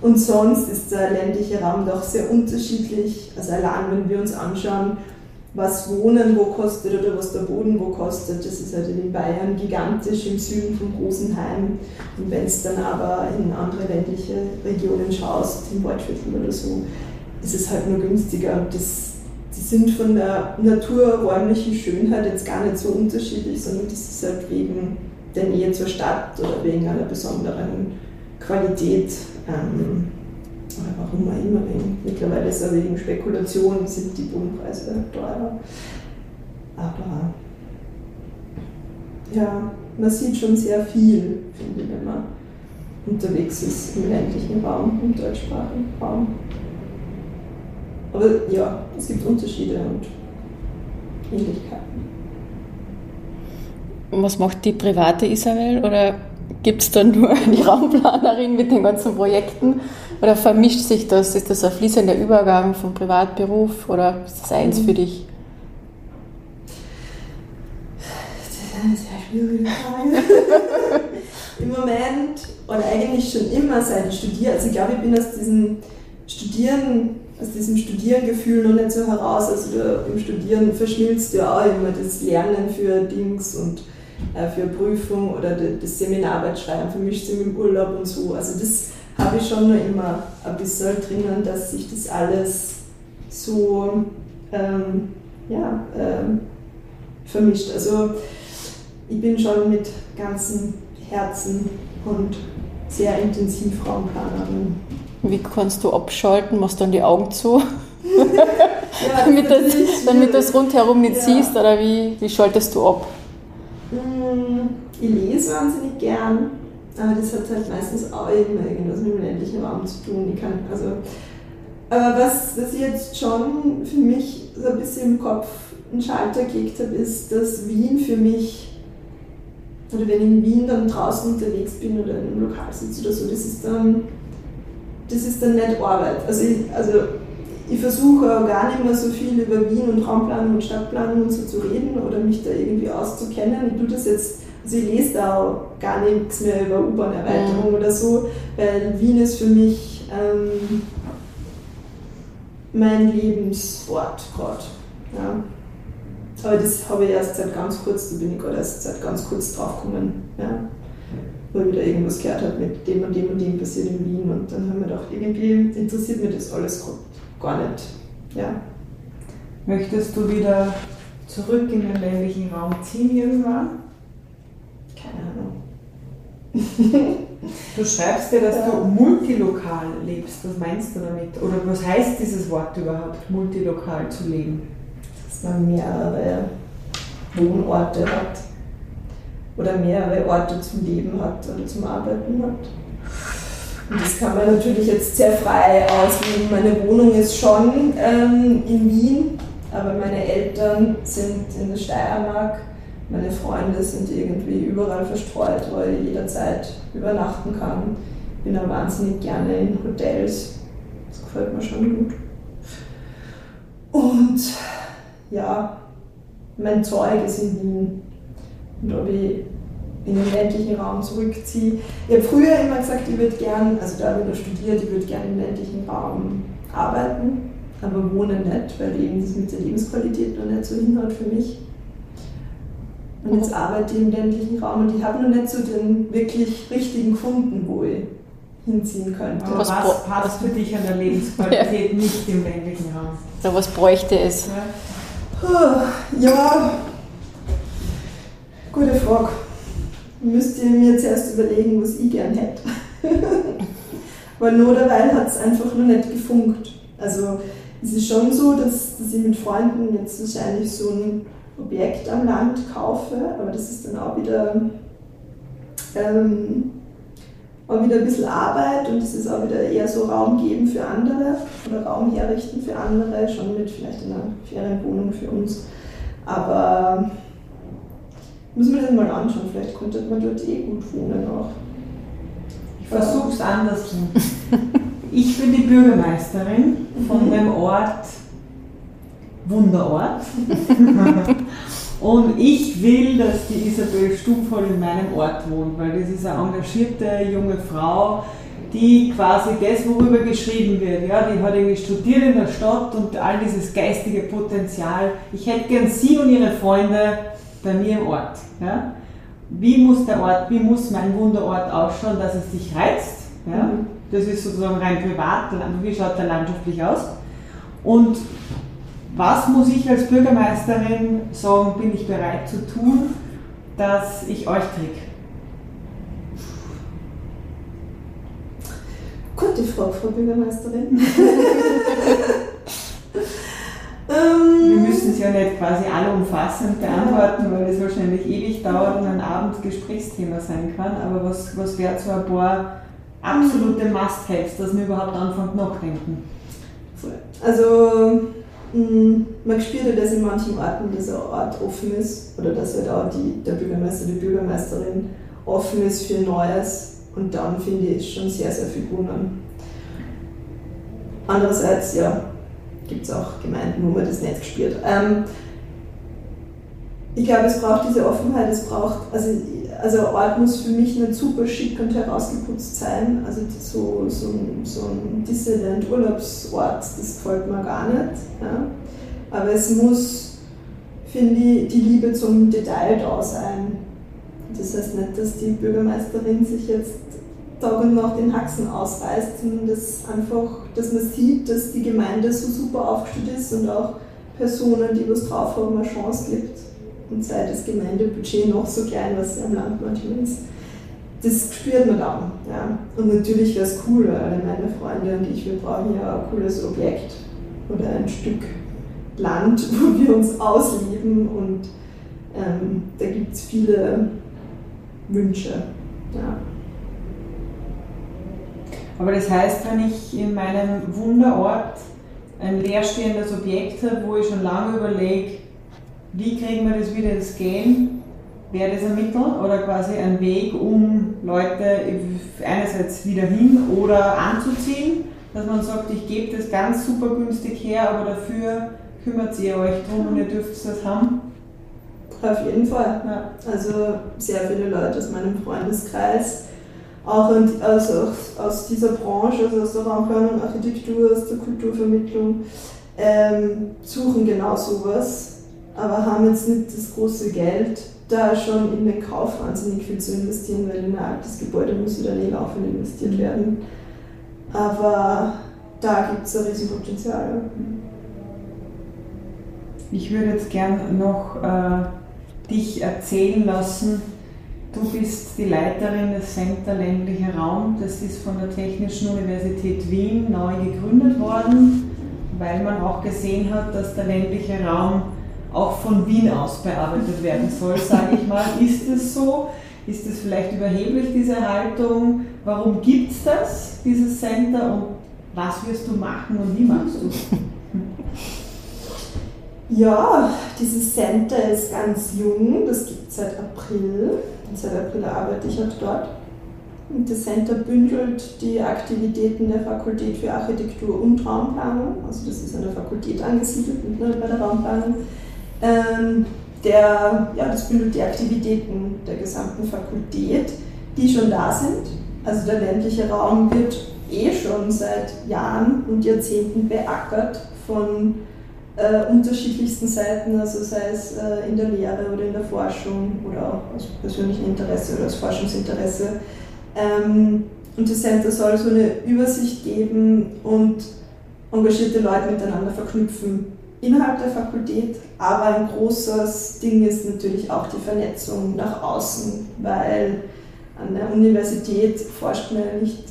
und sonst ist der ländliche Raum doch sehr unterschiedlich. Also allein, wenn wir uns anschauen, was Wohnen wo kostet oder was der Boden wo kostet. Das ist halt in Bayern gigantisch im Süden von Rosenheim. Und wenn es dann aber in andere ländliche Regionen schaust, im Waldviertel oder so, ist es halt nur günstiger. Das, die sind von der naturräumlichen Schönheit jetzt gar nicht so unterschiedlich, sondern das ist halt wegen der Nähe zur Stadt oder wegen einer besonderen Qualität. Ähm, warum auch immer. Mittlerweile ist es wegen Spekulation, sind die Bodenpreise teurer. Aber ja, man sieht schon sehr viel, finde ich, wenn man unterwegs ist im ländlichen Raum, im deutschsprachigen Raum. Aber ja, es gibt Unterschiede und Ähnlichkeiten. Und was macht die private Isabel? Oder gibt es da nur die Raumplanerin mit den ganzen Projekten? Oder vermischt sich das? Ist das ein fließender Übergang vom Privatberuf oder ist das eins für dich? Das ist eine sehr schwierige Frage. Im Moment, oder eigentlich schon immer seit ich studiere, also ich glaube, ich bin aus diesem Studieren, aus diesem Studierengefühl noch nicht so heraus. Also du, im Studieren verschmilzt ja auch immer das Lernen für Dings und äh, für Prüfung oder das Seminararbeit schreiben vermischt sich mit dem Urlaub und so. Also das habe ich schon noch immer ein bisschen drinnen, dass sich das alles so ähm, ja, ähm, vermischt. Also ich bin schon mit ganzem Herzen und sehr intensiv Raumplanerin. Wie kannst du abschalten? Machst du dann die Augen zu? ja, damit, das, damit du es rundherum nicht ja. siehst oder wie, wie schaltest du ab? Mm, ich lese wahnsinnig gern, aber das hat halt meistens auch immer irgendwas mit dem ländlichen Raum zu tun. Ich kann, also, aber was, was ich jetzt schon für mich so ein bisschen im Kopf einen Schalter gelegt habe, ist, dass Wien für mich, oder wenn ich in Wien dann draußen unterwegs bin oder in einem Lokal sitze oder so, das ist dann, das ist dann nicht Arbeit. Also ich, also ich versuche gar nicht mehr so viel über Wien und Raumplanung und Stadtplanung und so zu reden oder mich da irgendwie auszukennen. Ich tue das jetzt, also ich lese da auch gar nichts mehr über U-Bahn-Erweiterung mhm. oder so, weil Wien ist für mich ähm, mein Lebenswort gerade. Ja. Aber das habe ich erst seit ganz kurz, da bin ich gerade erst seit ganz kurz draufgekommen. Ja. Wo ich wieder irgendwas gehört habe mit dem und dem und dem passiert in Wien und dann haben wir gedacht, irgendwie interessiert mich das alles gerade gar nicht. Ja. Möchtest du wieder zurück in den ländlichen Raum ziehen irgendwann? Keine Ahnung. du schreibst ja, dass ja. du multilokal lebst. Was meinst du damit? Oder was heißt dieses Wort überhaupt, multilokal zu leben? Dass man mehrere Wohnorte hat oder mehrere Orte zum Leben hat oder zum Arbeiten hat. Und das kann man natürlich jetzt sehr frei auslegen. Meine Wohnung ist schon ähm, in Wien, aber meine Eltern sind in der Steiermark. Meine Freunde sind irgendwie überall verstreut, wo ich jederzeit übernachten kann. Ich bin auch wahnsinnig gerne in Hotels. Das gefällt mir schon gut. Und ja, mein Zeug ist in Wien. Und ob ich in den ländlichen Raum zurückziehe. Ich habe früher immer gesagt, ich würde gern, also da habe ich noch studiert, ich würde gerne im ländlichen Raum arbeiten, aber wohnen nicht, weil eben das mit der Lebensqualität noch nicht so hinhaut für mich. Und jetzt arbeite ich im ländlichen Raum und ich habe noch nicht so den wirklich richtigen gefunden, wo ich hinziehen könnte. Aber was, was passt für dich an der Lebensqualität ja. nicht im ländlichen Raum? So was bräuchte es? Ja, ja. gute Frage müsst ihr mir zuerst überlegen, was ich gern hätte. Weil nur derweil hat es einfach noch nicht gefunkt. Also es ist schon so, dass, dass ich mit Freunden jetzt wahrscheinlich so ein Objekt am Land kaufe, aber das ist dann auch wieder, ähm, auch wieder ein bisschen Arbeit und es ist auch wieder eher so Raum geben für andere oder Raum herrichten für andere, schon mit vielleicht einer Ferienwohnung für uns. Aber muss man das mal anschauen, vielleicht konnte man dort eh gut wohnen auch. Ich versuche es andersrum. Ich bin die Bürgermeisterin von mhm. dem Ort Wunderort. Und ich will, dass die Isabel Stumpfvoll in meinem Ort wohnt, weil das ist eine engagierte junge Frau, die quasi das, worüber geschrieben wird, ja, die hat irgendwie studiert in der Stadt und all dieses geistige Potenzial. Ich hätte gern sie und ihre Freunde bei mir im Ort. Ja? Wie muss der Ort, wie muss mein Wunderort ausschauen, dass es dich reizt? Ja? Mhm. Das ist sozusagen rein privat, wie schaut der landschaftlich aus? Und was muss ich als Bürgermeisterin sagen, bin ich bereit zu tun, dass ich euch kriege? Gute Frage, Frau Bürgermeisterin. wir müssen es ja nicht quasi allumfassend beantworten, weil es wahrscheinlich ewig dauert und ein Abend Gesprächsthema sein kann. Aber was, was wäre so ein paar absolute Must-Haves, dass wir überhaupt anfangen nachdenken? Also mh, man spürt ja, dass in manchen Orten dieser Ort offen ist oder dass halt auch die, der Bürgermeister, die Bürgermeisterin offen ist für Neues und dann finde ich schon sehr, sehr viel gewonnen. Andererseits, ja, gibt es auch Gemeinden, wo man das nicht gespürt. Ähm, ich glaube, es braucht diese Offenheit, es braucht, also, also Ort muss für mich nicht super schick und herausgeputzt sein. Also so, so, so ein Dissident-Urlaubsort, das gefällt mir gar nicht. Ja. Aber es muss, finde ich, die Liebe zum Detail da sein. Das heißt nicht, dass die Bürgermeisterin sich jetzt Tag und Nacht den Haxen ausreißt, sondern dass einfach, dass man sieht, dass die Gemeinde so super aufgestellt ist und auch Personen, die was drauf haben, eine Chance gibt. Und sei das Gemeindebudget noch so klein, was am Land manchmal ist. Das spürt man dann. Ja. Und natürlich wäre es cool, weil meine Freunde und ich, wir brauchen ja ein cooles Objekt oder ein Stück Land, wo wir uns ausleben und ähm, da gibt es viele Wünsche. Ja. Aber das heißt, wenn ich in meinem Wunderort ein leerstehendes Objekt habe, wo ich schon lange überlege, wie kriegen wir das wieder ins Gehen, wäre das ein Mittel oder quasi ein Weg, um Leute einerseits wieder hin oder anzuziehen, dass man sagt, ich gebe das ganz super günstig her, aber dafür kümmert ihr euch drum und ihr dürft das haben? Auf jeden Fall. Ja. Also sehr viele Leute aus meinem Freundeskreis auch also aus dieser Branche, also aus der Raumplanung, Architektur, aus der Kulturvermittlung, ähm, suchen genau sowas, aber haben jetzt nicht das große Geld, da schon in den Kauf wahnsinnig viel zu investieren, weil in ein altes Gebäude muss wieder eh laufend investiert werden. Aber da gibt es ein Riesenpotenzial. Ich würde jetzt gern noch äh, dich erzählen lassen, Du bist die Leiterin des Center Ländlicher Raum. Das ist von der Technischen Universität Wien neu gegründet worden, weil man auch gesehen hat, dass der ländliche Raum auch von Wien aus bearbeitet werden soll, sage ich mal. Ist es so? Ist es vielleicht überheblich, diese Haltung? Warum gibt es das, dieses Center? Und was wirst du machen und wie machst du es? Ja, dieses Center ist ganz jung, das gibt es seit April. Seit April arbeite ich halt dort. Und das Center bündelt die Aktivitäten der Fakultät für Architektur und Raumplanung. Also das ist an der Fakultät angesiedelt, nicht bei der Raumplanung. Ähm, der, ja, das bündelt die Aktivitäten der gesamten Fakultät, die schon da sind. Also der ländliche Raum wird eh schon seit Jahren und Jahrzehnten beackert von äh, unterschiedlichsten Seiten, also sei es äh, in der Lehre oder in der Forschung oder auch aus persönlichem Interesse oder aus Forschungsinteresse. Ähm, und das Center soll so eine Übersicht geben und engagierte Leute miteinander verknüpfen innerhalb der Fakultät, aber ein großes Ding ist natürlich auch die Vernetzung nach außen, weil an der Universität forscht man ja nicht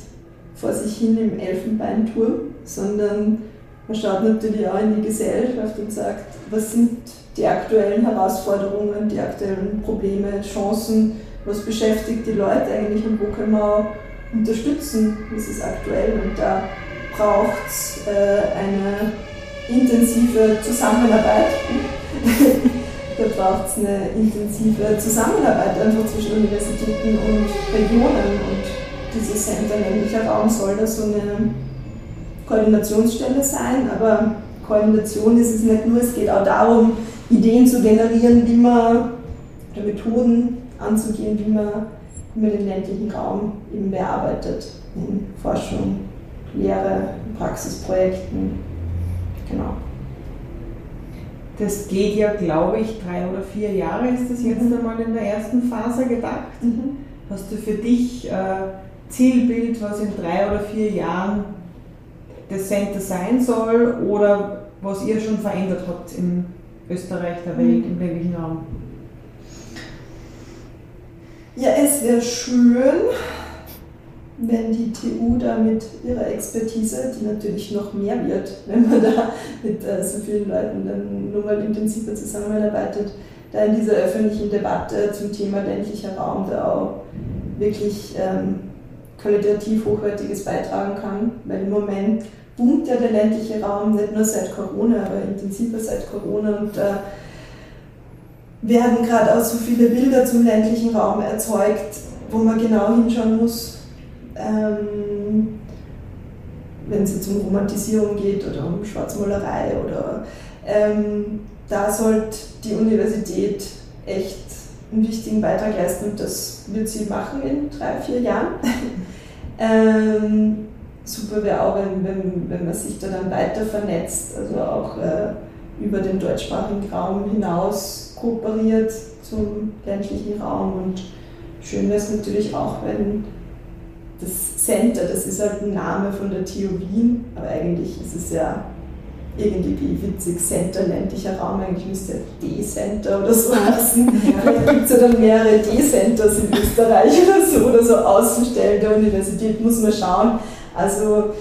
vor sich hin im Elfenbeinturm, sondern man schaut natürlich auch in die Gesellschaft und sagt, was sind die aktuellen Herausforderungen, die aktuellen Probleme, Chancen, was beschäftigt die Leute eigentlich und wo können wir auch unterstützen, was ist aktuell und da braucht es äh, eine intensive Zusammenarbeit. da braucht es eine intensive Zusammenarbeit einfach zwischen Universitäten und Regionen und dieses Center ländlicher Raum soll da so eine Koordinationsstelle sein, aber Koordination ist es nicht nur, es geht auch darum, Ideen zu generieren, wie man, oder Methoden anzugehen, wie man, wie man den ländlichen Raum eben bearbeitet, in Forschung, Lehre, Praxisprojekten. Genau. Das geht ja, glaube ich, drei oder vier Jahre ist das jetzt mhm. einmal in der ersten Phase gedacht. Mhm. Hast du für dich äh, Zielbild, was in drei oder vier Jahren das Center sein soll oder was ihr schon verändert habt in Österreich, der Welt, im ländlichen Raum? Ja, es wäre schön, wenn die TU da mit ihrer Expertise, die natürlich noch mehr wird, wenn man da mit äh, so vielen Leuten dann nur mal intensiver zusammenarbeitet, da in dieser öffentlichen Debatte zum Thema ländlicher Raum da auch wirklich ähm, qualitativ Hochwertiges beitragen kann, weil im Moment boomt ja der ländliche Raum nicht nur seit Corona, aber intensiver seit Corona. Und da äh, werden gerade auch so viele Bilder zum ländlichen Raum erzeugt, wo man genau hinschauen muss, ähm, wenn es jetzt um Romantisierung geht oder um Schwarzmalerei oder ähm, da sollte die Universität echt einen wichtigen Beitrag leisten und das wird sie machen in drei, vier Jahren. ähm, super wäre auch, wenn, wenn, wenn man sich da dann weiter vernetzt, also auch äh, über den deutschsprachigen Raum hinaus kooperiert zum ländlichen Raum und schön wäre es natürlich auch, wenn das Center, das ist halt ein Name von der TU Wien, aber eigentlich ist es ja irgendwie witzig, Center ländlicher Raum, eigentlich müsste D-Center oder so heißen. Vielleicht gibt es ja dann mehrere D-Centers in Österreich oder so, oder so Außenstellen der Universität, muss man schauen. Also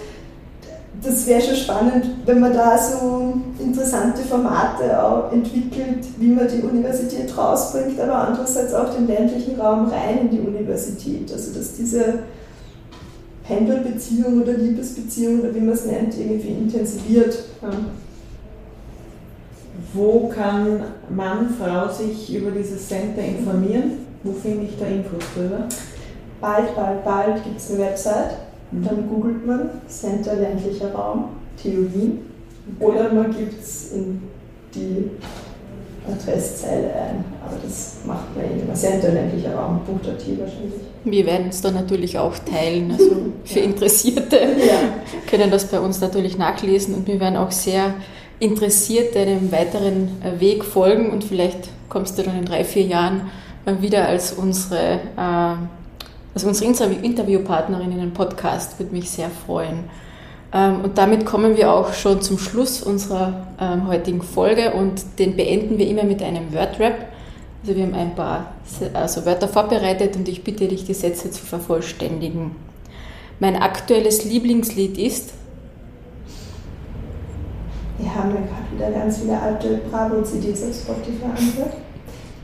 das wäre schon spannend, wenn man da so interessante Formate auch entwickelt, wie man die Universität rausbringt, aber andererseits auch den ländlichen Raum rein in die Universität. Also dass diese Pendelbeziehung oder Liebesbeziehung oder wie man es nennt, irgendwie intensiviert. Ja. Wo kann Mann, Frau sich über dieses Center informieren? Wo finde ich da Infos drüber? Bald, bald, bald gibt es eine Website. Mhm. Dann googelt man Center ländlicher Raum, TU Wien. Oder man gibt es in die Adresszeile ein. Aber das macht man eh immer. Center ländlicher Raum, .at wahrscheinlich. Wir werden es dann natürlich auch teilen. Also für Interessierte ja. können das bei uns natürlich nachlesen und wir werden auch sehr interessiert deinem weiteren äh, Weg folgen und vielleicht kommst du dann in drei, vier Jahren wieder als unsere, äh, als unsere Interviewpartnerin in den Podcast. Würde mich sehr freuen. Ähm, und damit kommen wir auch schon zum Schluss unserer ähm, heutigen Folge und den beenden wir immer mit einem Wordrap. Also wir haben ein paar also Wörter vorbereitet und ich bitte dich, die Sätze zu vervollständigen. Mein aktuelles Lieblingslied ist? Wir haben ja gerade wieder ganz viele alte Bravo-CDs auf Spotify angehört.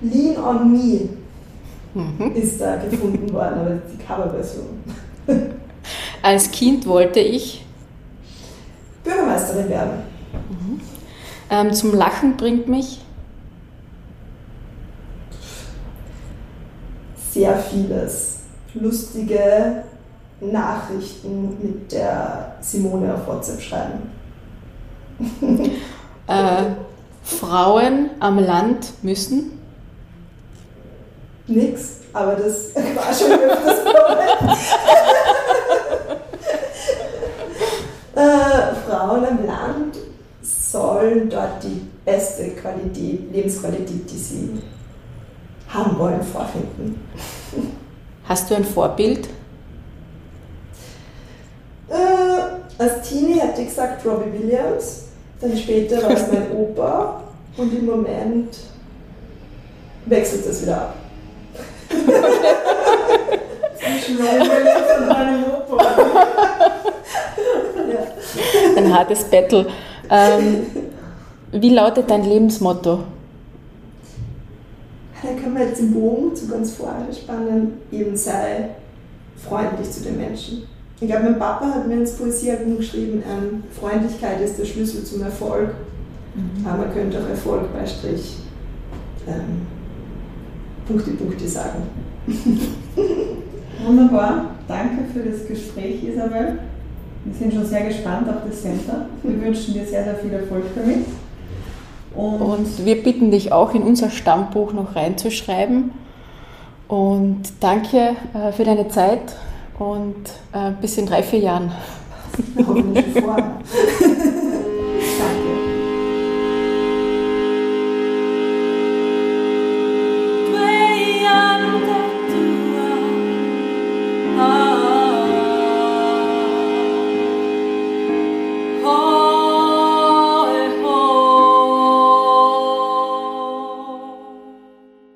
Lean on Me mhm. ist da gefunden worden, aber die Coverversion. Als Kind wollte ich Bürgermeisterin werden. Mhm. Ähm, zum Lachen bringt mich sehr vieles. Lustige Nachrichten mit der Simone auf WhatsApp schreiben. äh, Frauen am Land müssen? Nix, aber das war schon öfters vorher. äh, Frauen am Land sollen dort die beste Qualität, Lebensqualität, die sie haben wollen, vorfinden. Hast du ein Vorbild? Äh, als Teenie hätte ich gesagt Robbie Williams, dann später war es mein Opa und im Moment wechselt es wieder ab. Zwischen Robbie Williams und meinem Opa. Ein hartes Battle. Ähm, wie lautet dein Lebensmotto? da können wir jetzt den Bogen zu ganz vorne spannen, eben sei freundlich zu den Menschen. Ich glaube, mein Papa hat mir ins Poesiealbum geschrieben, ähm, Freundlichkeit ist der Schlüssel zum Erfolg. Mhm. Aber man könnte auch Erfolg bei Strich ähm, Punkte, Punkte sagen. Wunderbar, danke für das Gespräch, Isabel. Wir sind schon sehr gespannt auf das Center. Wir wünschen dir sehr, sehr viel Erfolg damit. Und, und wir bitten dich auch in unser Stammbuch noch reinzuschreiben. Und danke äh, für deine Zeit und äh, bis in drei, vier Jahren. Hoffentlich vorher.